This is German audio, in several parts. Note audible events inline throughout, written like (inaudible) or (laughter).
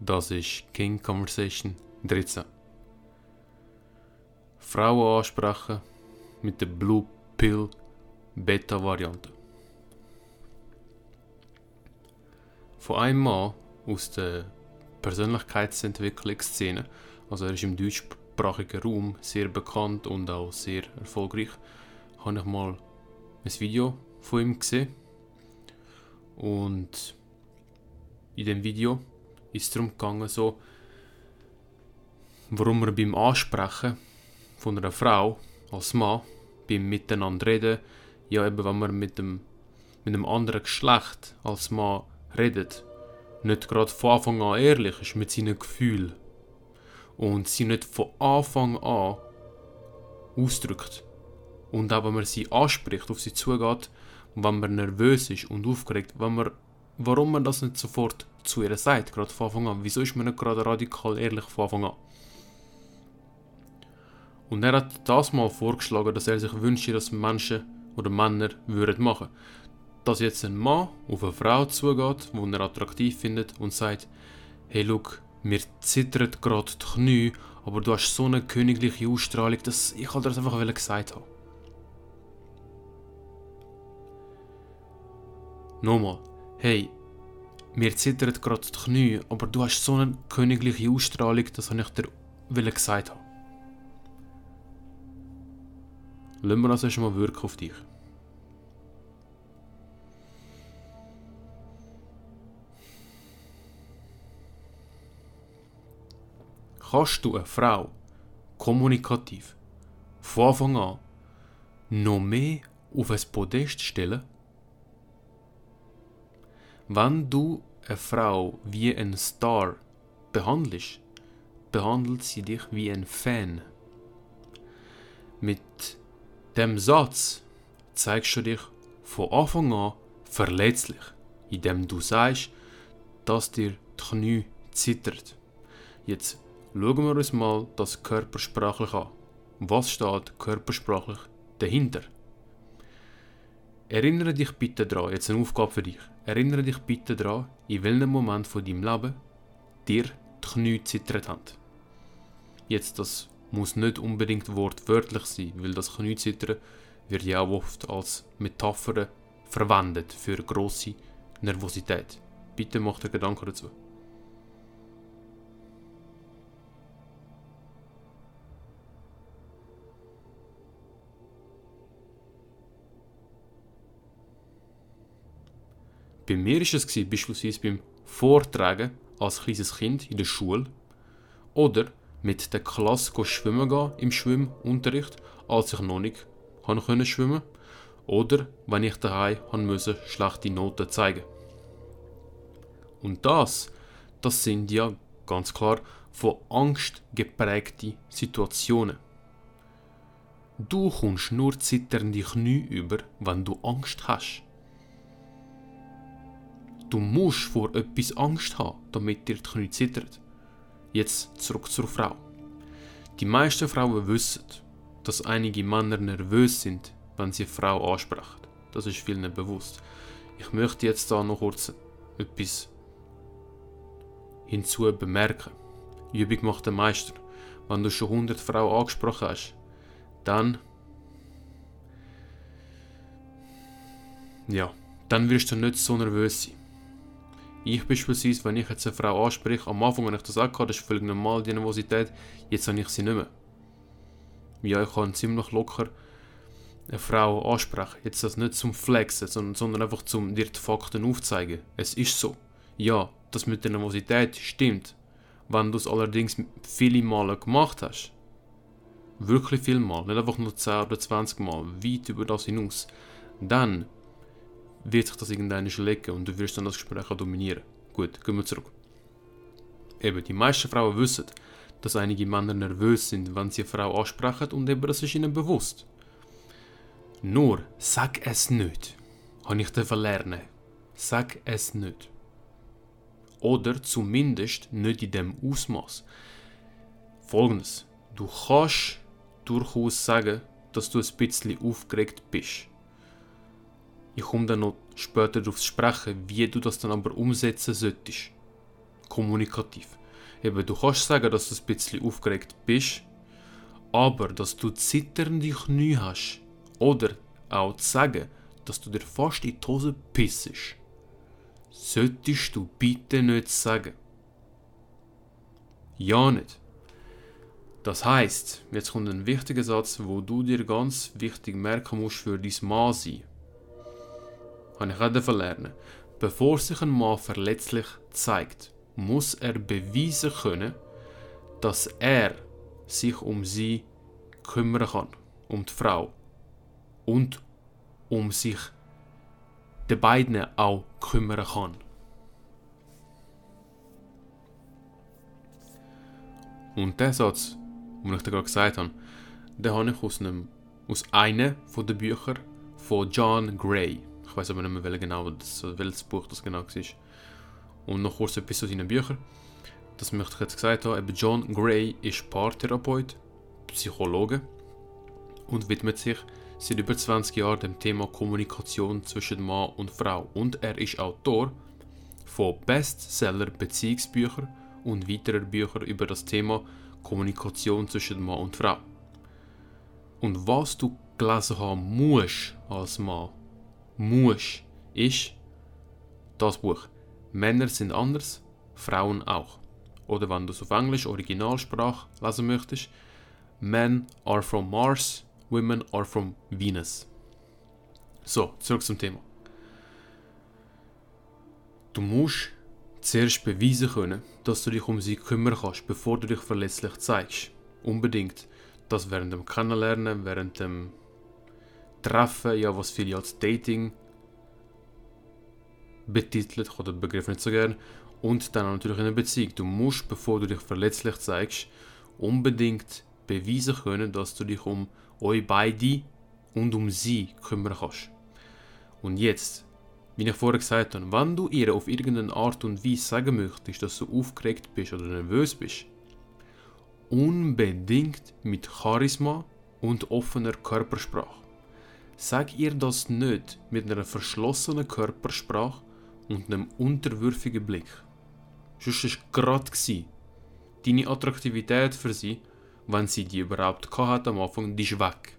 Das ist King Conversation 13. Frauen ansprechen mit der Blue Pill Beta Variante. Von einem Mann aus der Persönlichkeitsentwicklungsszene, also er ist im deutschsprachigen Raum sehr bekannt und auch sehr erfolgreich, habe ich mal ein Video von ihm gesehen. Und in dem Video ist es darum gegangen, so, warum wir beim Ansprechen von einer Frau als Mann, beim Miteinander reden, ja eben, wenn man mit dem mit einem anderen Geschlecht als Mann redet, nicht gerade von Anfang an ehrlich ist mit seinen Gefühlen und sie nicht von Anfang an ausdrückt. Und auch wenn man sie anspricht, auf sie zugeht, wenn man nervös ist und aufgeregt, wenn man, warum man das nicht sofort zu ihr sagt, gerade von Anfang an. Wieso ist man nicht gerade radikal ehrlich von Anfang an? Und er hat das mal vorgeschlagen, dass er sich wünscht, dass Menschen oder Männer würden machen. Dass jetzt ein Mann auf eine Frau zugeht, die er attraktiv findet und sagt, hey, look, mir zittert gerade die Knie, aber du hast so eine königliche Ausstrahlung, dass ich halt das einfach gesagt habe. Nochmal, hey, mir zittert gerade die Knie, aber du hast so eine königliche Ausstrahlung, das habe ich dir gesagt haben. Lassen wir das erstmal wirken auf dich. Kannst du eine Frau kommunikativ von Anfang an noch mehr auf ein Podest stellen? Wenn du eine Frau wie ein Star behandelst, behandelt sie dich wie ein Fan. Mit dem Satz zeigst du dich von Anfang an verletzlich, indem du sagst, dass dir die Knie zittert. Jetzt schauen wir uns mal das körpersprachlich an. Was steht körpersprachlich dahinter? Erinnere dich bitte daran, jetzt eine Aufgabe für dich. Erinnere dich bitte daran, in welchem Moment von deinem Leben dir die Knie zittert haben. Jetzt, das muss nicht unbedingt wortwörtlich sein, weil das Kniezittern wird ja auch oft als Metapher verwendet für grosse Nervosität. Bitte mach dir Gedanken dazu. Bei mir war es beispielsweise beim Vortragen als kleines Kind in der Schule oder mit der Klasse schwimmen gehen im Schwimmunterricht, als ich noch nicht konnte schwimmen oder wenn ich daheim musste schlechte Noten zeigen. Und das, das sind ja ganz klar von Angst geprägte Situationen. Du kommst nur zitternde Knie über, wenn du Angst hast. Du musst vor etwas Angst haben, damit dir die Knie zittert. Jetzt zurück zur Frau. Die meisten Frauen wissen, dass einige Männer nervös sind, wenn sie eine Frau ansprechen. Das ist vielen bewusst. Ich möchte jetzt da noch kurz etwas hinzu bemerken. Übung macht den Meister. Wenn du schon 100 Frauen angesprochen hast, dann ja, dann wirst du nicht so nervös sein. Ich beispielsweise, wenn ich jetzt eine Frau anspreche, am Anfang, wenn ich das auch hatte, das ist völlig normal, die Nervosität, jetzt habe ich sie nicht mehr. Ja, ich kann ziemlich locker eine Frau ansprechen. Jetzt das nicht zum Flexen, sondern, sondern einfach zum dir die Fakten aufzeigen. Es ist so. Ja, das mit der Nervosität stimmt. Wenn du es allerdings viele Male gemacht hast, wirklich viel Mal, nicht einfach nur 10 oder 20 Mal, weit über das hinaus, dann wird sich das irgendwann legen und du wirst dann das Gespräch dominieren. Gut, gehen wir zurück. Eben, die meisten Frauen wissen, dass einige Männer nervös sind, wenn sie eine Frau ansprechen und eben das ist ihnen bewusst. Nur, sag es nicht. Habe ich lernen. Sag es nicht. Oder zumindest nicht in dem Ausmaß. Folgendes. Du kannst durchaus sagen, dass du ein bisschen aufgeregt bist. Ich komme dann noch später darauf zu sprechen, wie du das dann aber umsetzen solltest. kommunikativ. Eben, du kannst sagen, dass du ein bisschen aufgeregt bist, aber dass du zitternde Knie hast oder auch zu sagen, dass du dir fast in die Hose pissest, solltest du bitte nicht sagen. Ja nicht. Das heißt, jetzt kommt ein wichtiger Satz, wo du dir ganz wichtig merken musst für dein Mann sein. Habe ich auch lernen. Bevor sich ein Mann verletzlich zeigt, muss er beweisen können, dass er sich um sie kümmern kann, um die Frau und um sich die beiden auch kümmern kann. Und der Satz, den ich dir gerade gesagt habe, den habe ich aus, einem, aus einem der Bücher von John Gray. Ich weiß aber nicht mehr, welches, genau, das, welches Buch das genau war. Und noch kurz etwas zu seinen Büchern. Das möchte ich jetzt gesagt haben. John Gray ist Paartherapeut, Psychologe und widmet sich seit über 20 Jahren dem Thema Kommunikation zwischen Mann und Frau. Und er ist Autor von Bestseller-Beziehungsbüchern und weiterer Bücher über das Thema Kommunikation zwischen Mann und Frau. Und was du gelesen haben musst als Mann, musst, ist das Buch. Männer sind anders, Frauen auch. Oder wenn du es auf Englisch Originalsprache lesen möchtest, Men are from Mars, Women are from Venus. So, zurück zum Thema. Du musst zuerst beweisen können, dass du dich um sie kümmern kannst, bevor du dich verletzlich zeigst. Unbedingt. Das während dem Kennenlernen, während dem Treffen, ja, was viele als Dating betitelt, den Begriff nicht so gern, und dann natürlich in einer Beziehung. Du musst, bevor du dich verletzlich zeigst, unbedingt beweisen können, dass du dich um euch beide und um sie kümmern kannst. Und jetzt, wie ich vorher gesagt habe, wenn du ihr auf irgendeine Art und Weise sagen möchtest, dass du aufgeregt bist oder nervös bist, unbedingt mit Charisma und offener Körpersprache. Sag ihr das nicht mit einer verschlossenen Körpersprache und einem unterwürfigen Blick. Sonst war gerade deine Attraktivität für sie, wenn sie die überhaupt hatte am Anfang, die ist weg.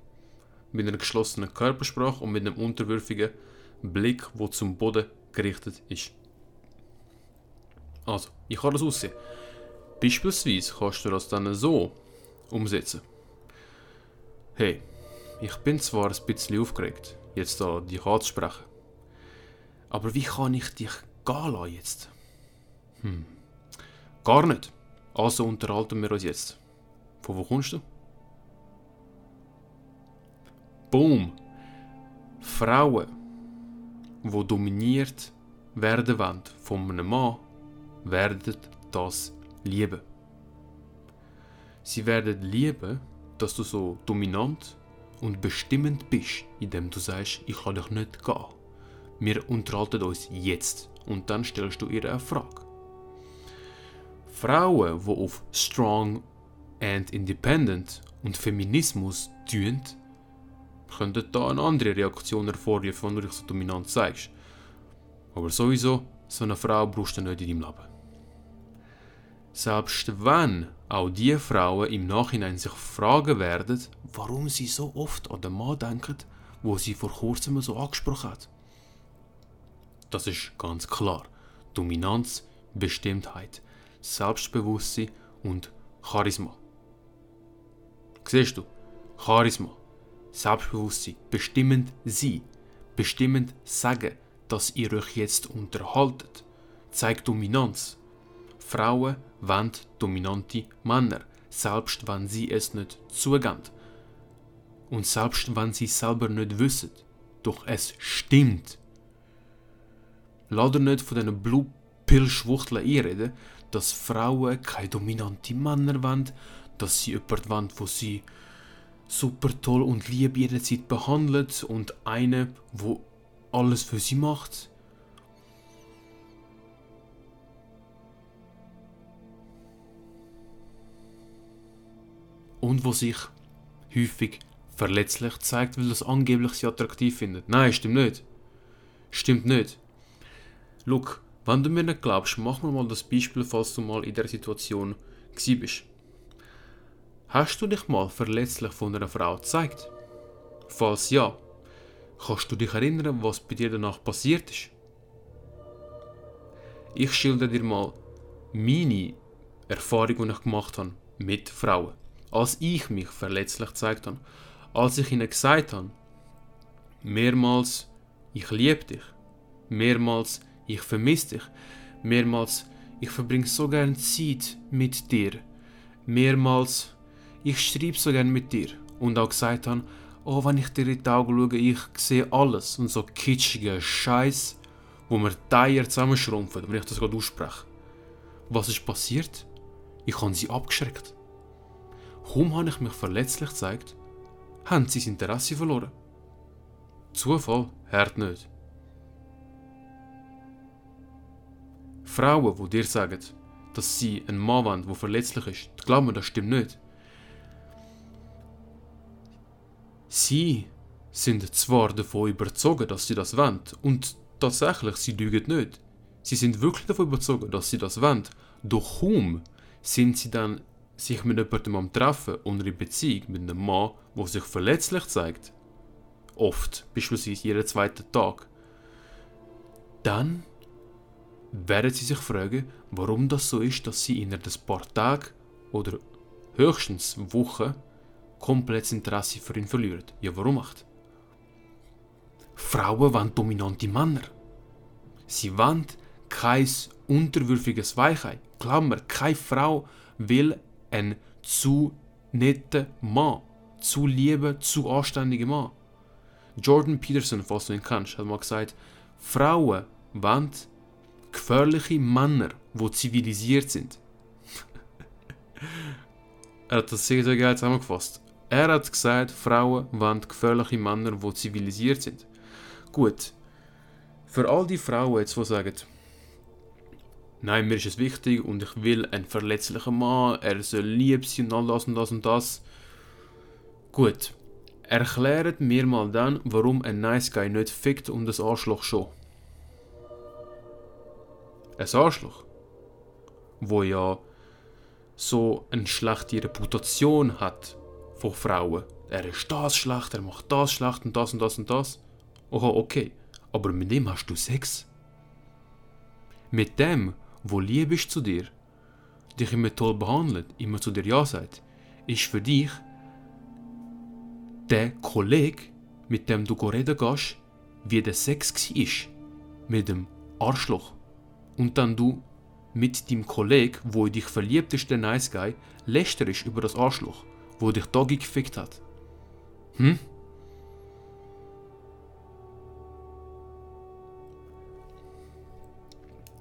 Mit einer geschlossenen Körpersprache und mit einem unterwürfigen Blick, wo zum Boden gerichtet ist. Also, wie kann das aussehen? Beispielsweise kannst du das dann so umsetzen. Hey, ich bin zwar ein bisschen aufgeregt, jetzt da dich anzusprechen. Aber wie kann ich dich gehen lassen jetzt? Hm. Gar nicht. Also unterhalten wir uns jetzt. Von wo kommst du? Boom. Frauen, die dominiert werden wollen von einem Mann, werden das lieben. Sie werden lieben, dass du so dominant und bestimmend bist, indem du sagst, ich kann dich nicht gehen. Wir unterhalten uns jetzt und dann stellst du ihr eine Frage. Frauen, die auf Strong and Independent und Feminismus tun, könnten da eine andere Reaktion hervorrufen, wenn du dich so dominant zeigst. Aber sowieso, so eine Frau brauchst du nicht in deinem Leben. Selbst wenn auch die Frauen im Nachhinein sich fragen werden, warum sie so oft an den Mann denken, wo sie vor kurzem so angesprochen hat. Das ist ganz klar. Dominanz, Bestimmtheit, Selbstbewusstsein und Charisma. Siehst du? Charisma, Selbstbewusstsein, bestimmend sein, bestimmend sagen, dass ihr euch jetzt unterhaltet, zeigt Dominanz. Frauen wollen dominante Männer, selbst wenn sie es nicht zugeben. Und selbst wenn sie selber nicht wissen. Doch es stimmt. Lass nicht von diesen Blue Pill Schwuchteln einreden, dass Frauen keine dominante Männer wollen, dass sie jemanden wollen, wo sie super toll und lieb jederzeit behandelt und eine, wo alles für sie macht. Und wo sich häufig verletzlich zeigt, weil das angeblich sie attraktiv findet. Nein, stimmt nicht. Stimmt nicht. Look, Wenn du mir nicht glaubst, mach mir mal das Beispiel, falls du mal in der Situation bist. Hast du dich mal verletzlich von einer Frau gezeigt? Falls ja, kannst du dich erinnern, was bei dir danach passiert ist? Ich schilder dir mal meine Erfahrung, die ich gemacht habe mit Frauen. Als ich mich verletzlich gezeigt habe, als ich ihnen gesagt habe, mehrmals, ich liebe dich, mehrmals, ich vermisse dich, mehrmals, ich verbringe so gern Zeit mit dir, mehrmals, ich schreibe so gern mit dir und auch gesagt habe, oh, wenn ich dir in die Augen schaue, ich sehe alles und so kitschige Scheiß, wo mir die Eier zusammenschrumpfen, wenn ich das gerade ausspreche. Was ist passiert? Ich habe sie abgeschreckt. Kaum habe ich mich verletzlich gezeigt, haben sie das Interesse verloren. Zufall hört nicht. Frauen, die dir sagen, dass sie einen Mann wollen, der verletzlich ist, glaub mir, das stimmt nicht. Sie sind zwar davon überzeugt, dass sie das wollen, und tatsächlich, sie lügen nicht. Sie sind wirklich davon überzeugt, dass sie das wollen, doch kaum sind sie dann sich mit jemandem am Treffen und in Beziehung mit einem Mann, der sich verletzlich zeigt, oft, beispielsweise jeden zweiten Tag, dann werden sie sich fragen, warum das so ist, dass sie innerhalb des paar Tagen oder höchstens Wochen komplett Interesse für ihn verlieren. Ja, warum macht? Frauen wollen dominante Männer. Sie wollen kein unterwürfiges Weichheit. Klammer, keine Frau will einen zu netten Mann, zu lieben, zu anständigen Mann. Jordan Peterson, falls du ihn kennst, hat mal gesagt, Frauen wollen gefährliche Männer, die zivilisiert sind. (laughs) er hat das sehr, sehr geil zusammengefasst. Er hat gesagt, Frauen wollen gefährliche Männer, die zivilisiert sind. Gut. Für all die Frauen jetzt, die sagen, nein, mir ist es wichtig und ich will einen verletzlichen Mann, er soll lieb sein und all das und das und das. Gut. Erklärt mir mal dann, warum ein Nice Guy nicht fickt und das Arschloch schon. Ein Arschloch, wo ja so eine schlechte Reputation hat von Frauen. Er ist das schlecht, er macht das schlecht und das und das und das. Oha, okay. Aber mit dem hast du Sex. Mit dem, wo lieb ist zu dir, dich immer toll behandelt, immer zu dir Ja sagt, ist für dich der Kollege, mit dem du reden gehst, wie der Sex war. Mit dem Arschloch. Und dann du mit dem Kollegen, wo dich verliebt ist, der Nice Guy, lästerst über das Arschloch wo dich Doggy gefickt hat. Hm?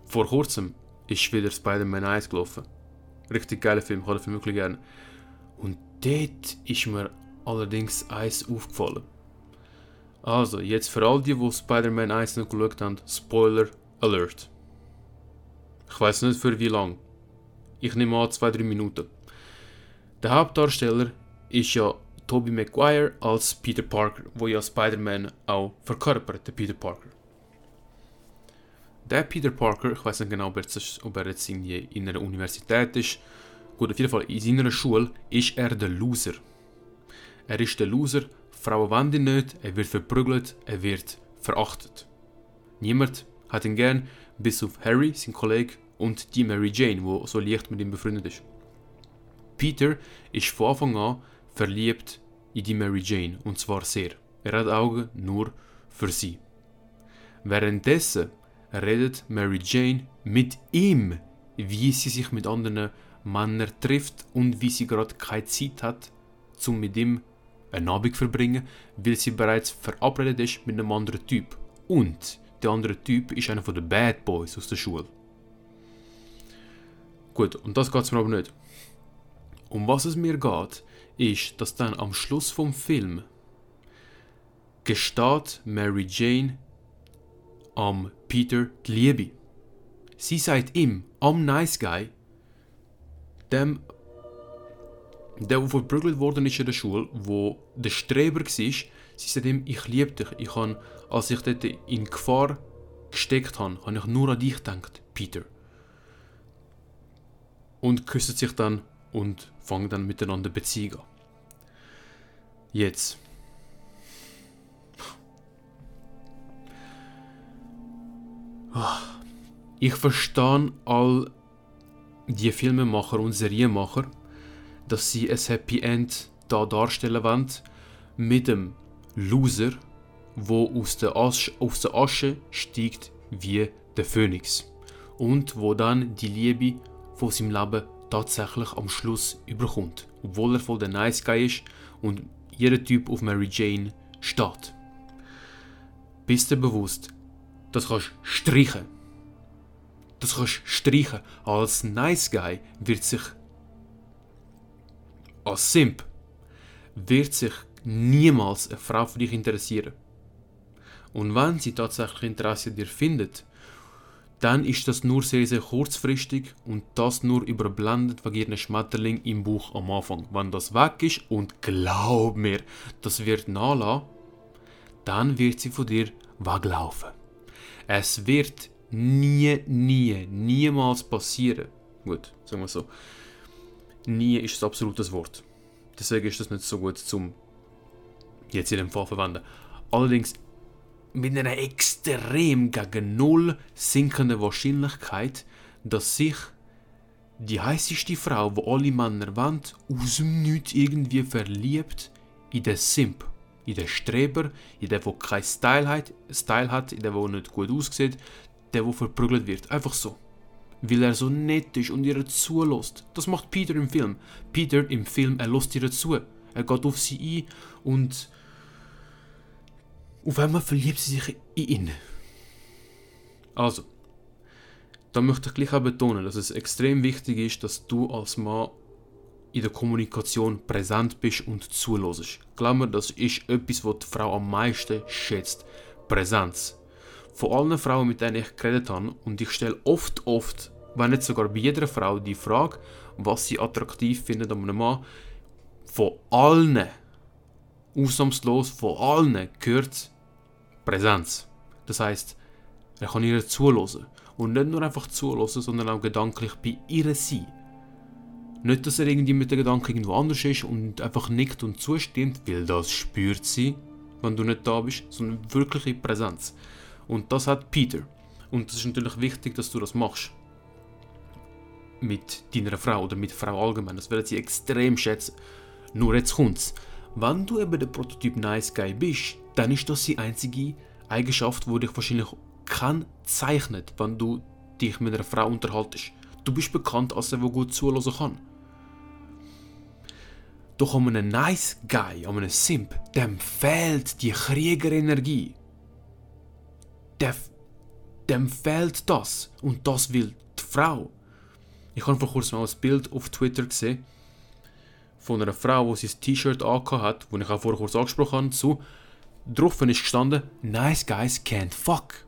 Vor kurzem ist wieder Spider-Man 1 gelaufen. Richtig geiler Film, ich habe den Film wirklich gerne. Und dort ist mir allerdings eins aufgefallen. Also, jetzt für all die, die Spider-Man 1 noch geschaut haben, Spoiler Alert. Ich weiß nicht für wie lang. Ich nehme an 2-3 Minuten. Der Hauptdarsteller ist ja Tobey Maguire als Peter Parker, wo ja Spider-Man auch verkörpert, der Peter Parker. Der Peter Parker, ich weiß nicht genau, ob er, jetzt, ob er jetzt in einer Universität ist, gut, auf jeden Fall in seiner Schule ist er der Loser. Er ist der Loser, Frauen wollen ihn nicht, er wird verprügelt, er wird verachtet. Niemand hat ihn gern, bis auf Harry, sein Kollege, und die Mary Jane, wo so leicht mit ihm befreundet ist. Peter ist von Anfang an verliebt in die Mary Jane und zwar sehr. Er hat Augen nur für sie. Währenddessen redet Mary Jane mit ihm, wie sie sich mit anderen Männern trifft und wie sie gerade keine Zeit hat, um mit ihm einen Abend zu verbringen, weil sie bereits verabredet ist mit einem anderen Typ. Und der andere Typ ist einer von den Bad Boys aus der Schule. Gut, und das geht es mir aber nicht. Um was es mir geht, ist, dass dann am Schluss vom Film gesteht Mary Jane am Peter die Liebe. Sie sagt ihm, am Nice Guy, dem, der, der verprügelt worden ist in der Schule, wo der Streber war, sie sagt ihm, ich liebe dich. Ich habe, als ich dort in Gefahr gesteckt habe, habe ich nur an dich gedacht, Peter. Und küssen sich dann und fangen dann miteinander Beziehung an. Jetzt. Ich verstehe all die Filmemacher und Serienmacher, dass sie ein Happy End da darstellen wollen mit dem Loser, wo aus der, Asche, aus der Asche steigt wie der Phönix und wo dann die Liebe von seinem Leben tatsächlich am Schluss überkommt, obwohl er voll der Nice Guy ist und jeder Typ auf Mary Jane steht. Bist du bewusst, das kannst du streichen. Das kannst du streichen. Als Nice Guy wird sich als Simp wird sich niemals eine Frau für dich interessieren. Und wenn sie tatsächlich Interesse an dir findet, dann ist das nur sehr, sehr kurzfristig und das nur überblendet wegen ihren Schmetterling im Buch am Anfang. Wenn das weg ist und glaub mir, das wird nachlassen, dann wird sie von dir weglaufen. Es wird nie, nie, niemals passieren. Gut, sagen wir so. Nie ist ein absolutes Wort. Deswegen ist das nicht so gut zum jetzt in dem Fall verwenden. Allerdings mit einer extrem gegen Null sinkenden Wahrscheinlichkeit, dass sich die heißeste Frau, wo alle Männer wollen, aus dem Nichts irgendwie verliebt in den Simp, den Streber, den, der keinen Style hat, Style hat, den, der nicht gut aussieht, der, der verprügelt wird. Einfach so. Weil er so nett ist und ihr zulässt. Das macht Peter im Film. Peter im Film, er lässt ihr zu. Er geht auf sie ein und auf einmal verliebt sie sich in ihn. Also, da möchte ich gleich auch betonen, dass es extrem wichtig ist, dass du als Mann in der Kommunikation präsent bist und zulässt. Glaub mir, das ist etwas, was die Frau am meisten schätzt. Präsenz. Von allen Frauen, mit denen ich geredet habe, und ich stelle oft, oft, wenn nicht sogar bei jeder Frau, die Frage, was sie attraktiv findet an einem Mann, von allen, ausnahmslos von allen, gehört Präsenz. Das heißt, er kann ihr zuhören. Und nicht nur einfach zuhören, sondern auch gedanklich bei ihr sein. Nicht, dass er irgendwie mit dem Gedanken irgendwo anders ist und einfach nickt und zustimmt, weil das spürt sie, wenn du nicht da bist, sondern wirkliche Präsenz. Und das hat Peter. Und es ist natürlich wichtig, dass du das machst. Mit deiner Frau oder mit Frau allgemein. Das werden sie extrem schätzen. Nur jetzt kommt's. Wenn du eben der Prototyp Nice Guy bist, dann ist das die einzige Eigenschaft, die dich wahrscheinlich kann zeichnet, wenn du dich mit einer Frau unterhaltest. Du bist bekannt als der, der gut zuhören kann. Doch an einem Nice Guy, an einem Simp, dem fehlt die Kriegerenergie. Dem, dem fehlt das. Und das will die Frau. Ich habe vor kurzem mal ein Bild auf Twitter gesehen von einer Frau, die sein T-Shirt hat, das ich auch vorher kurz angesprochen habe, zu Drauf ist gestanden, Nice Guys can't fuck.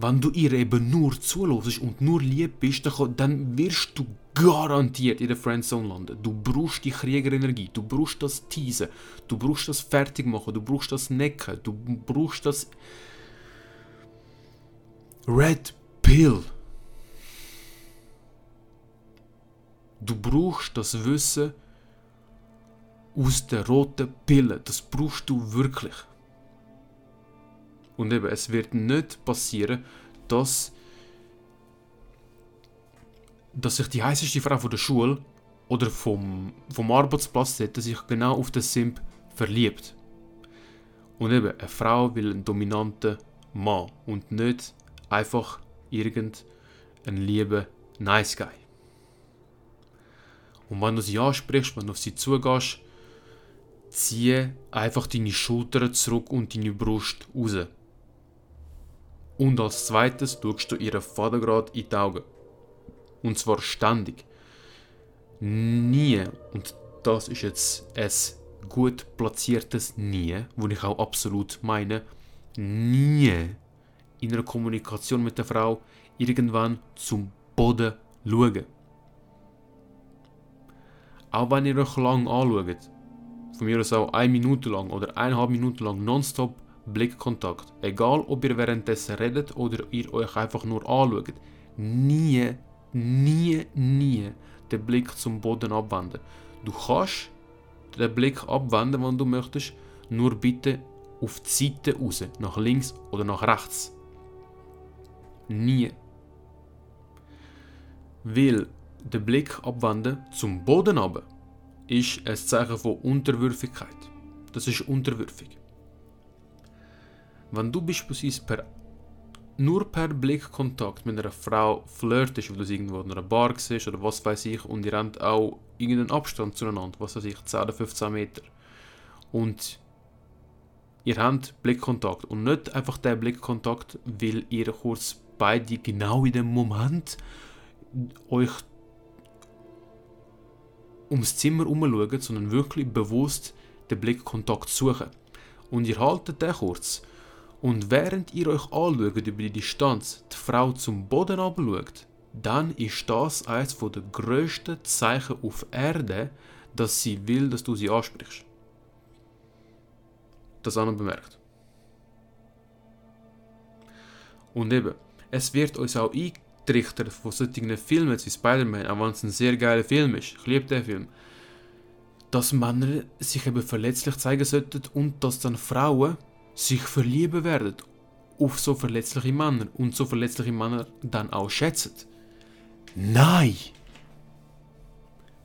Wenn du ihr eben nur zulässt und nur lieb bist, dann wirst du garantiert in der Friendzone landen. Du brauchst die Kriegerenergie, du brauchst das Teasen, du brauchst das Fertigmachen, du brauchst das Necken, du brauchst das Red Pill. Du brauchst das Wissen, aus der roten Pille. Das brauchst du wirklich. Und eben, es wird nicht passieren, dass, dass sich die heißeste Frau von der Schule oder vom, vom Arbeitsplatz sich genau auf den Simp verliebt. Und eben, eine Frau will einen dominanten Mann und nicht einfach irgendeinen lieben Nice Guy. Und wenn du sie ansprichst, wenn du auf sie zugehst, Ziehe einfach deine Schultern zurück und deine Brust raus. Und als zweites schaust du ihren Vater gerade in die Augen. Und zwar ständig. Nie, und das ist jetzt ein gut platziertes Nie, wo ich auch absolut meine, nie in einer Kommunikation mit der Frau irgendwann zum Boden schauen. Auch wenn ihr euch lang anschaut, von mir aus auch eine Minute lang oder eineinhalb Minuten lang nonstop Blickkontakt. Egal, ob ihr währenddessen redet oder ihr euch einfach nur anschaut. Nie, nie, nie den Blick zum Boden abwenden. Du kannst den Blick abwenden, wenn du möchtest, nur bitte auf die Seite raus, nach links oder nach rechts. Nie. Weil der Blick abwenden zum Boden runter ist ein Zeichen von Unterwürfigkeit. Das ist unterwürfig. Wenn du beispielsweise per, nur per Blickkontakt mit einer Frau flirtest, weil du irgendwo in einer Bar siehst oder was weiß ich, und ihr habt auch irgendeinen Abstand zueinander, was weiß ich, 10 oder 15 Meter, und ihr habt Blickkontakt und nicht einfach der Blickkontakt, weil ihr kurz beide genau in dem Moment euch ums Zimmer herumschauen, sondern wirklich bewusst den Blickkontakt suchen. Und ihr haltet den kurz. Und während ihr euch anschaut über die Distanz, die Frau zum Boden abschaut, dann ist das eines der grössten Zeichen auf Erde, dass sie will, dass du sie ansprichst. Das auch noch bemerkt. Und eben, es wird uns auch eingetrichtert von solchen Filmen wie Spider-Man, auch wenn es ein sehr geiler Film ist. Ich liebe den Film dass Männer sich eben verletzlich zeigen sollten und dass dann Frauen sich verlieben werden auf so verletzliche Männer und so verletzliche Männer dann auch schätzen. Nein!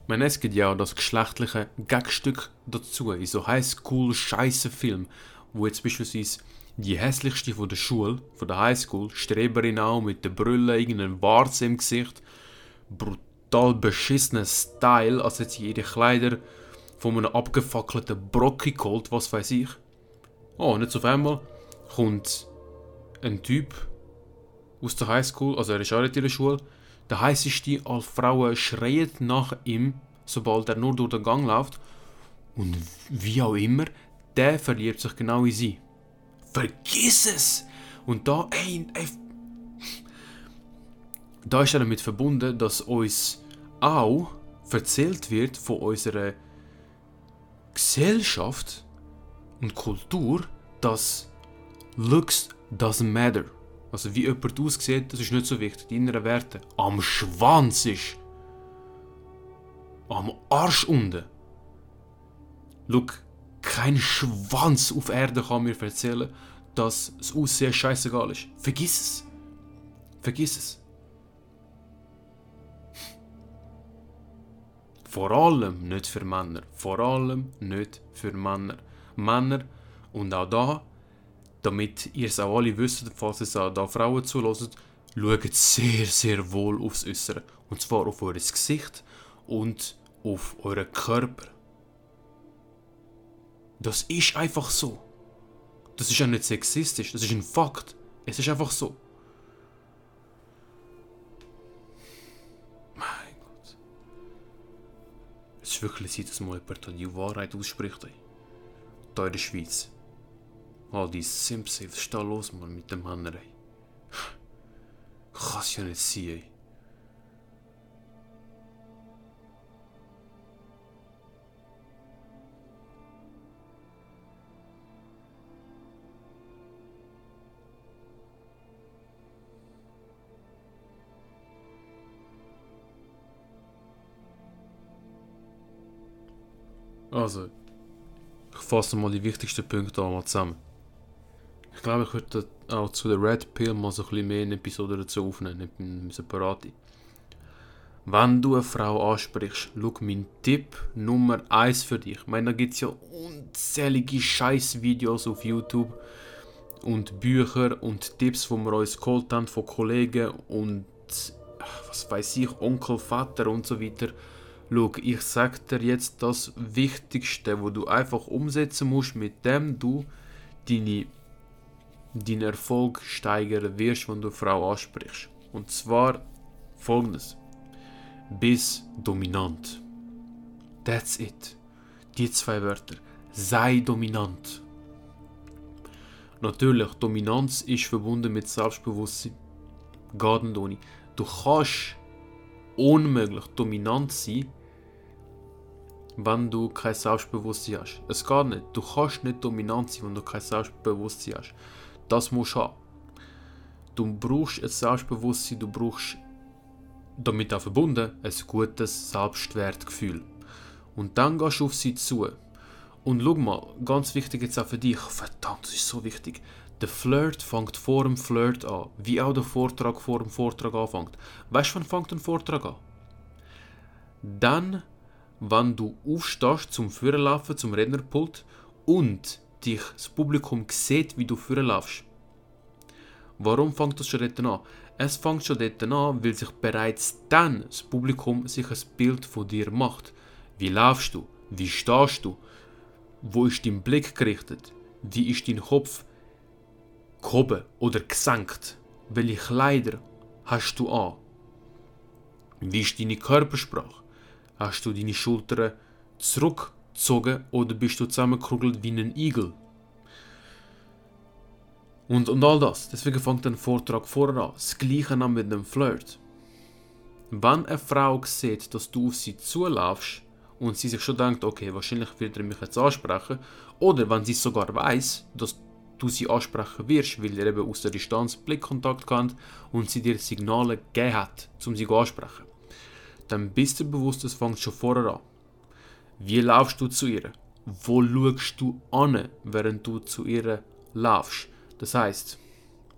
Man, es gibt ja auch das geschlechtliche Gagstück dazu, in so Highschool scheiße Film, wo jetzt beispielsweise die hässlichste von der Schule, von der Highschool, Streberin auch mit der Brille, irgendeinem Warze im Gesicht, brutal beschissener Style, als jetzt ihre Kleider von einem abgefackelten Brocki geholt, was weiß ich. Oh, und jetzt auf einmal kommt ein Typ aus der Highschool, also er ist auch in der Schule, der heißeste alle Frauen schreien nach ihm, sobald er nur durch den Gang läuft. Und wie auch immer, der verliebt sich genau in sie. Vergiss es! Und da, ey, ey, da ist er damit verbunden, dass uns auch erzählt wird von unserer Gesellschaft und Kultur, dass Looks doesn't matter. Also wie jemand aussieht, das ist nicht so wichtig. Die inneren Werte. Am Schwanz ist. Am Arsch unten. Look, kein Schwanz auf Erde kann mir erzählen, dass das Aussehen scheißegal ist. Vergiss es. Vergiss es. Vor allem nicht für Männer. Vor allem nicht für Männer. Männer und auch da, damit ihr es auch alle wisst, falls es auch da Frauen zulässt, schaut sehr, sehr wohl aufs Äußere. Und zwar auf euer Gesicht und auf euren Körper. Das ist einfach so. Das ist ja nicht sexistisch, das ist ein Fakt. Es ist einfach so. Es ist wirklich Zeit, dass mal jemand die Wahrheit ausspricht. Ey. Der Schweiz. All die Simps, was ist da los man, mit den Männern? Ey? Kann es ja nicht sein. Ey. Also, fasse mal die wichtigsten Punkte einmal zusammen. Ich glaube, ich würde auch zu der Red Pill mal so ein bisschen mehr eine Episode dazu aufnehmen, nicht eine separate. Wenn du eine Frau ansprichst, schau mein Tipp Nummer 1 für dich. Ich meine, da gibt es ja unzählige Scheiß-Videos auf YouTube und Bücher und Tipps, die wir uns geholt haben von Kollegen und was weiß ich, Onkel, Vater und so weiter. Schau, ich sag dir jetzt das Wichtigste, wo du einfach umsetzen musst, mit dem du deine, deinen Erfolg steigern wirst, wenn du eine Frau ansprichst. Und zwar folgendes. Bis dominant. That's it. Die zwei Wörter. Sei dominant. Natürlich, Dominanz ist verbunden mit Selbstbewusstsein. Nicht ohne. Du kannst unmöglich dominant sein, wenn du kein Selbstbewusstsein hast. Es geht nicht. Du kannst nicht dominant sein, wenn du kein Selbstbewusstsein hast. Das musst du haben. Du brauchst ein Selbstbewusstsein, du brauchst damit auch verbunden ein gutes Selbstwertgefühl. Und dann gehst du auf sie zu. Und schau mal, ganz wichtig jetzt auch für dich, verdammt, das ist so wichtig. Der Flirt fängt vor dem Flirt an, wie auch der Vortrag vor dem Vortrag anfängt. Weißt du, wann fängt ein Vortrag an? Dann, wenn du aufstehst zum Führerlaufen, zum Rednerpult und dich das Publikum sieht, wie du Führerlaufst. Warum fängt das schon dort an? Es fängt schon dort an, weil sich bereits dann das Publikum sich ein Bild von dir macht. Wie laufst du? Wie stehst du? Wo ist dein Blick gerichtet? Wie ist dein Kopf gehoben oder gesenkt? Welche Kleider hast du an? Wie ist deine Körpersprache? Hast du deine Schultern zurückgezogen oder bist du zusammengekugelt wie ein Igel? Und, und all das. Deswegen fängt ein Vortrag vorher an. Das Gleiche an mit einem Flirt. Wenn eine Frau sieht, dass du auf sie zulaufst und sie sich schon denkt, okay, wahrscheinlich wird er mich jetzt ansprechen, oder wenn sie sogar weiß, dass du sie ansprechen wirst, weil ihr eben aus der Distanz Blickkontakt kennt und sie dir Signale gegeben hat, um sie ansprechen, dann bist du bewusst, es fängt schon vorher an. Wie laufst du zu ihr? Wo schaust du an, während du zu ihr laufst? Das heißt,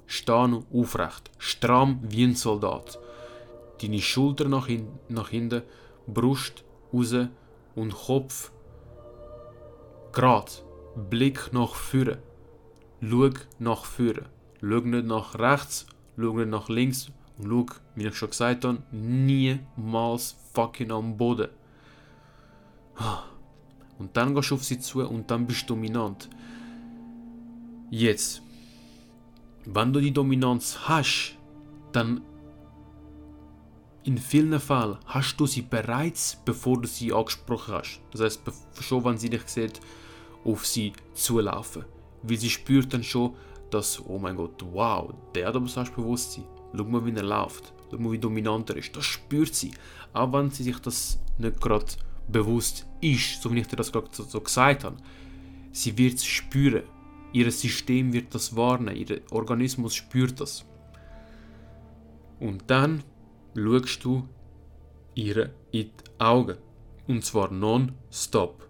stehen aufrecht, stramm wie ein Soldat. Deine Schulter nach, hin nach hinten, Brust raus und Kopf gerade. Blick nach vorne. Schau nach vorne. Schau nicht nach rechts, schau nicht nach links und schau, wie ich schon gesagt habe, niemals fucking am Boden. (sighs) Und dann gehst du auf sie zu und dann bist du dominant. Jetzt wenn du die Dominanz hast, dann in vielen Fällen hast du sie bereits, bevor du sie angesprochen hast. Das heißt, schon wenn sie dich sieht, auf sie zulaufen. Weil sie spürt dann schon, dass, oh mein Gott, wow, der hat aber Selbstbewusstsein. Schau mal, wie er läuft. Schau mal, wie dominant er ist. Das spürt sie. Auch wenn sie sich das nicht gerade bewusst ist, so wie ich dir das gerade so, so gesagt habe. Sie wird es spüren. Ihr System wird das wahrnehmen, ihr Organismus spürt das. Und dann schaust du ihr in die Augen. Und zwar non-stop.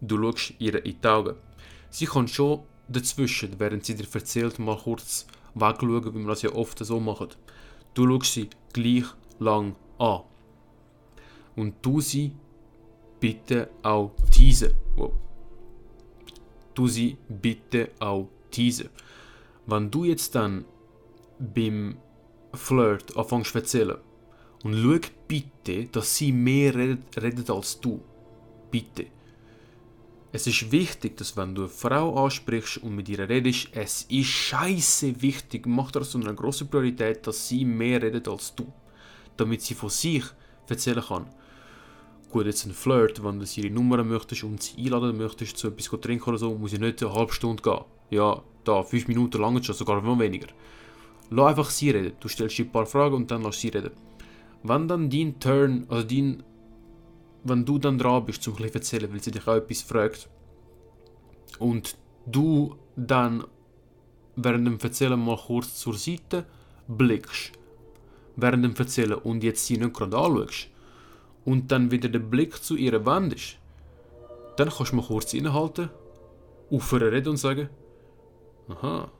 Du schaust ihr in die Augen. Sie kann schon dazwischen, während sie dir erzählt, mal kurz wegschauen, wie man das ja oft so macht. Du schaust sie gleich lang an. Und du sie bitte auch teasen. Wow du sie bitte auch teasen. Wenn du jetzt dann beim Flirt anfängst zu erzählen und schau bitte, dass sie mehr redet, redet als du. Bitte. Es ist wichtig, dass wenn du eine Frau ansprichst und mit ihr redest, es ist scheiße wichtig, mach das so eine große Priorität, dass sie mehr redet als du. Damit sie von sich erzählen kann. Gut, jetzt ein Flirt, wenn du ihre Nummer möchtest und sie einladen möchtest zu etwas trinken oder so, muss ich nicht eine halbe Stunde gehen. Ja, da, fünf Minuten lang schon, sogar noch weniger. Lass einfach sie reden. Du stellst ihr ein paar Fragen und dann lass sie reden. Wenn dann dein Turn, also dein, wenn du dann dran bist, zum ein erzählen, weil sie dich auch etwas fragt, und du dann während dem Erzählen mal kurz zur Seite blickst, während dem Erzählen und jetzt sie nicht gerade anschaust, und dann wieder der Blick zu ihr wendest, dann kannst du mal kurz innehalten, aufhören reden und sagen, aha,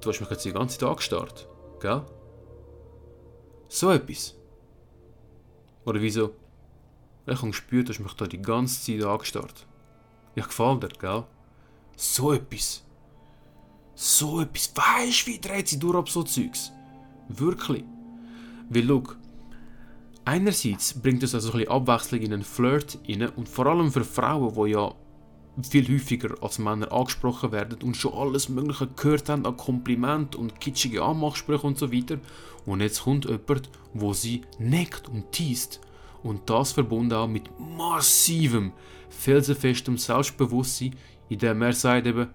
du hast mich jetzt die ganze Tag gestarrt, gell? So etwas. Oder wieso? Ich habe gespürt, dass mich da die ganze Zeit angestarrt. Ich gefällt dir, gell? So etwas. So etwas. Weißt du, wie dreht sie durch ab so Zeugs? Wirklich. Weil, schau, Einerseits bringt es also ein bisschen Abwechslung in einen Flirt rein und vor allem für Frauen, die ja viel häufiger als Männer angesprochen werden und schon alles Mögliche gehört haben an Kompliment und kitschige Anmachsprüche und so weiter. Und jetzt kommt jemand, wo sie neckt und teast. Und das verbunden auch mit massivem, felsenfestem Selbstbewusstsein, in dem er sagt eben,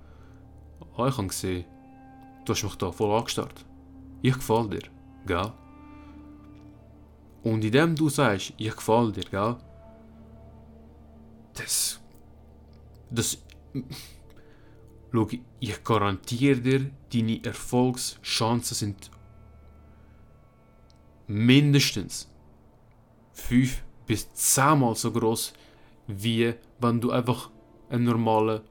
oh, ich habe gesehen, du hast mich da voll angestarrt. Ich gefall dir, gell? Und indem du sagst, ich gefall dir, gell? das. Das. (laughs) Schau, ich garantiere dir, deine Erfolgschancen sind mindestens 5 bis 10 Mal so groß, wie wenn du einfach ein normale,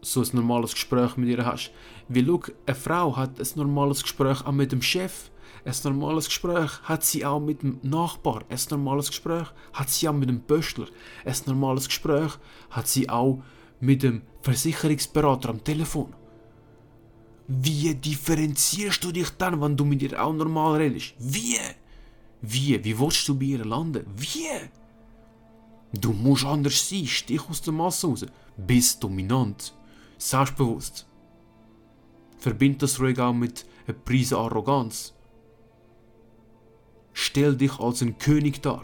so ein normales Gespräch mit ihr hast. Weil schau, eine Frau hat ein normales Gespräch auch mit dem Chef. Ein normales Gespräch hat sie auch mit dem Nachbar. Ein normales Gespräch hat sie auch mit dem Pöstler. Ein normales Gespräch hat sie auch mit dem Versicherungsberater am Telefon. Wie differenzierst du dich dann, wenn du mit ihr auch normal redest? Wie? Wie? Wie willst du bei ihr landen? Wie? Du musst anders sein, stich aus der Masse raus. Bist dominant. Selbstbewusst. Verbind das ruhig auch mit einer Prise Arroganz. Stell dich als ein König dar.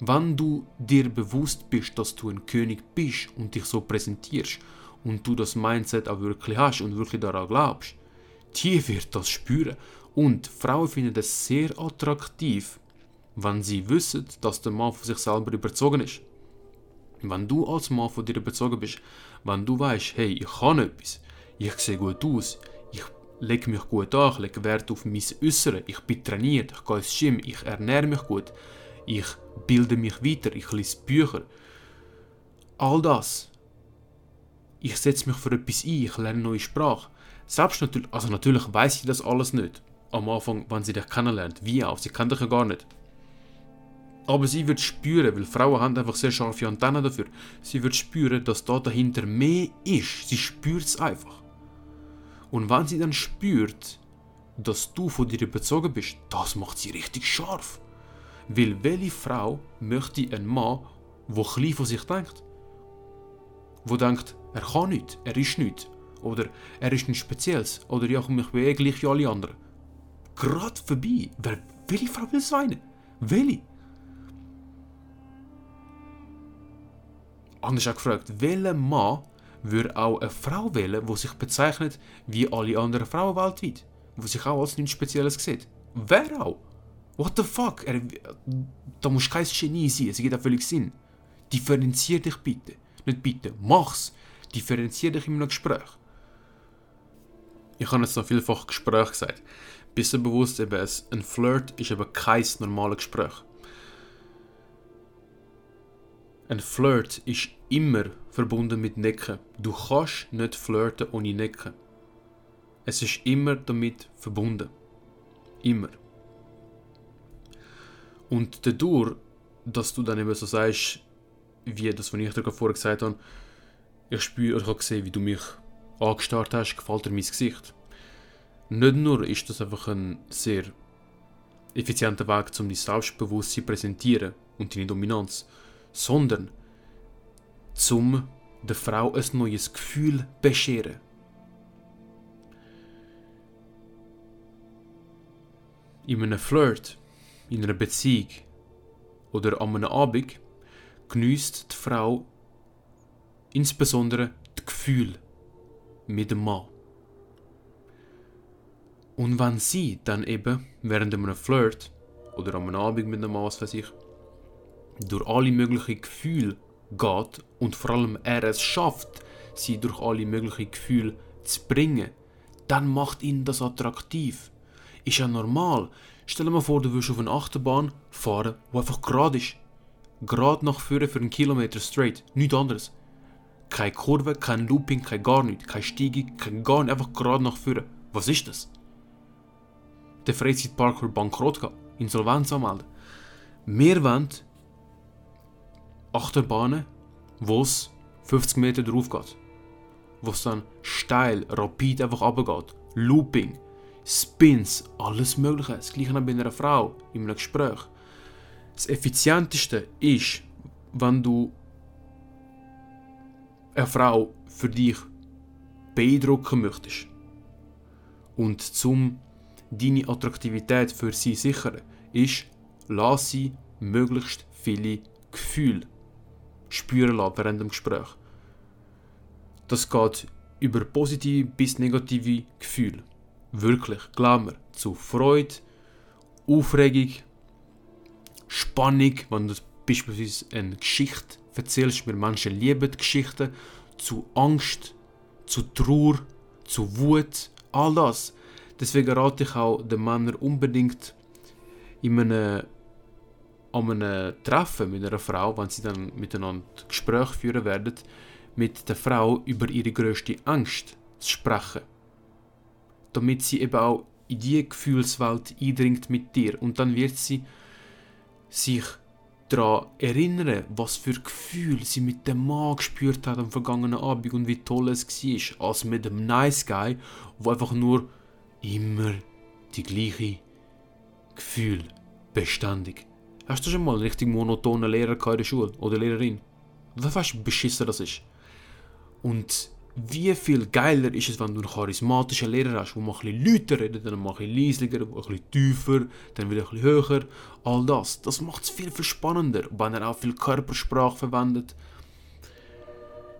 Wenn du dir bewusst bist, dass du ein König bist und dich so präsentierst und du das Mindset auch wirklich hast und wirklich daran glaubst, die wird das spüren. Und Frauen finden es sehr attraktiv, wenn sie wissen, dass der Mann von sich selber überzogen ist. Wenn du als Mann von dir überzogen bist, wenn du weißt, hey, ich kann etwas, ich sehe gut aus, ich lege mich gut an, ich lege Wert auf mein Äußere, ich bin trainiert, ich gehe ins Gym, ich ernähre mich gut, ich bilde mich weiter, ich lese Bücher. All das. Ich setze mich für etwas ein, ich lerne neue Sprache. Selbst natürlich, also natürlich weiß ich das alles nicht. Am Anfang, wenn sie dich kennenlernt. Wie auch? Sie kennt dich ja gar nicht. Aber sie wird spüren, weil Frauen haben einfach sehr scharfe Antennen dafür. Sie wird spüren, dass da dahinter mehr ist. Sie spürt es einfach. Und wenn sie dann spürt, dass du von dir überzogen bist, das macht sie richtig scharf. Weil welche Frau möchte einen Mann, der klein von sich denkt? Wo denkt, er kann nichts, er ist nichts. Oder er ist nichts Spezielles. Oder ja, ich bin eh gleich wie alle anderen. Gerade. Wer, welche Frau will so eine? Welche? Anders auch gefragt, welcher Mann würde auch eine Frau wählen, die sich bezeichnet wie alle anderen Frauen weltweit? Die sich auch als nichts Spezielles sieht? Wer auch? What the fuck? Er, da musst kein Genie sein, es gibt auch völlig Sinn. Differenzier dich bitte. Nicht bitte, mach's. Differenzier dich in einem Gespräch. Ich habe jetzt noch vielfach Gespräch gesagt. Bist du bewusst, eben, ein Flirt ist eben kein normales Gespräch. Ein Flirt ist immer verbunden mit Necken. Du kannst nicht flirten ohne Necken. Es ist immer damit verbunden. Immer. Und dadurch, dass du dann eben so sagst, wie das, was ich dir vorher gesagt habe, ich spüre, ich habe gesehen, wie du mich angestarrt hast, gefällt dir mein Gesicht. Nicht nur ist das einfach ein sehr effizienter Weg, um dein Selbstbewusstsein zu präsentieren und deine Dominanz, sondern zum der Frau ein neues Gefühl bescheren. In einem Flirt in einer Beziehung oder an einem Abend genießt die Frau insbesondere das Gefühl mit dem Mann. Und wenn sie dann eben während einem Flirt oder einem Abend mit einem was weiß ich, durch alle möglichen Gefühle geht und vor allem er es schafft, sie durch alle möglichen Gefühle zu bringen, dann macht ihn das attraktiv. Ist ja normal. Stell dir mal vor, du willst auf eine Achterbahn fahren, die einfach gerade ist. Gerade nach vorne für einen Kilometer straight. Nichts anderes. Keine Kurve, kein Looping, kein gar nichts. Keine Steigung, kein gar nichts. Einfach gerade nach vorne. Was ist das? Der Freizeitpark wird bankrott gehen. Insolvenz anmelden. Wir wollen Achterbahnen, wo es 50 Meter drauf geht. Wo es dann steil, rapid einfach runtergeht. Looping. Spins, alles Mögliche. Das gleiche bei einer Frau, in einem Gespräch. Das Effizienteste ist, wenn du eine Frau für dich beeindrucken möchtest. Und zum deine Attraktivität für sie sichern, ist, lass sie möglichst viele Gefühle spüren lassen während dem Gespräch. Das geht über positive bis negative Gefühle wirklich, glaub mir, zu Freude, Aufregung, Spannung, wenn das beispielsweise eine Geschichte erzählst, wir Menschen lieben Geschichten, zu Angst, zu Trauer, zu Wut, all das. Deswegen rate ich auch den Männern unbedingt in einem, an einem Treffen mit einer Frau, wenn sie dann miteinander Gespräche führen werden, mit der Frau über ihre größte Angst zu sprechen. Damit sie eben auch in die Gefühlswelt eindringt mit dir und dann wird sie sich daran erinnern, was für Gefühl sie mit dem Mann gespürt hat am vergangenen Abend und wie toll es war, als mit dem Nice Guy, wo einfach nur immer die gleiche Gefühl beständig. Hast du schon mal einen richtig monotonen Lehrer in der Schule oder Lehrerin? Weißt du, beschissen das ist? Und wie viel geiler ist es, wenn du einen charismatischen Lehrer hast, der mal ein bisschen lauter redet, dann mal ein leisiger, ein bisschen tiefer, dann wieder ein bisschen höher. All das, das macht es viel, viel spannender, wenn er auch viel Körpersprache verwendet.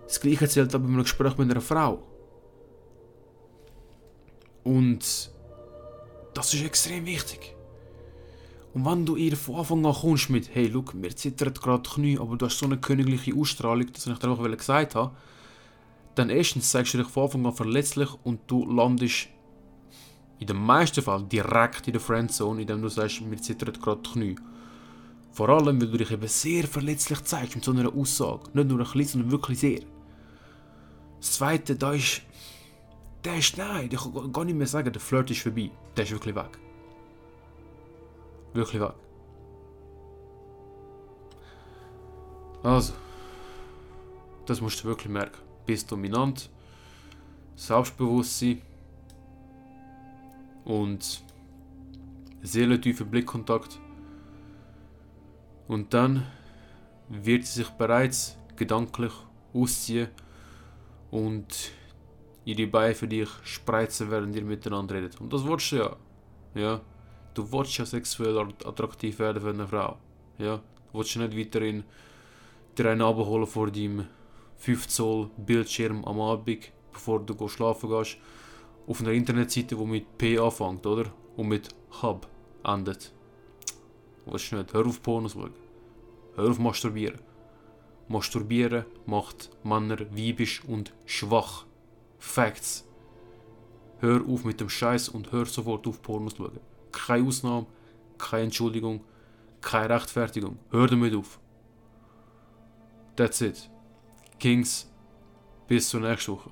Das gleiche zählt aber bei einem Gespräch mit einer Frau. Und das ist extrem wichtig. Und wenn du ihr von Anfang an kommst mit, hey, look, mir zittert gerade die Knie, aber du hast so eine königliche Ausstrahlung, dass ich dir einfach gesagt habe, dann erstens zeigst du dich von Anfang an verletzlich und du landest in den meisten Fällen direkt in der Friendzone, indem du sagst, mir zittert gerade die Knie. Vor allem, weil du dich eben sehr verletzlich zeigst mit so einer Aussage. Nicht nur ein bisschen, sondern wirklich sehr. Das Zweite, da ist... Der ist, nein, ich kann gar nicht mehr sagen, der Flirt ist vorbei. Der ist wirklich weg. Wirklich weg. Also, das musst du wirklich merken bist dominant, Selbstbewusstsein und seelentiefer Blickkontakt. Und dann wird sie sich bereits gedanklich ausziehen und ihre Beine für dich spreizen, während ihr miteinander redet. Und das willst du ja. ja. Du willst ja sexuell attraktiv werden für eine Frau. Ja. Du willst nicht weiterhin dir einen abholen vor deinem 5 Zoll Bildschirm am Abend, bevor du schlafen gehst, auf einer Internetseite, die mit P anfängt, oder? Und mit Hub endet. Weißt du nicht? Hör auf Pornos schauen. Hör auf masturbieren. Masturbieren macht Männer weibisch und schwach. Facts. Hör auf mit dem Scheiß und hör sofort auf Pornos schauen. Keine Ausnahme, keine Entschuldigung, keine Rechtfertigung. Hör damit auf. That's it. Kings, bis zur nächsten Woche.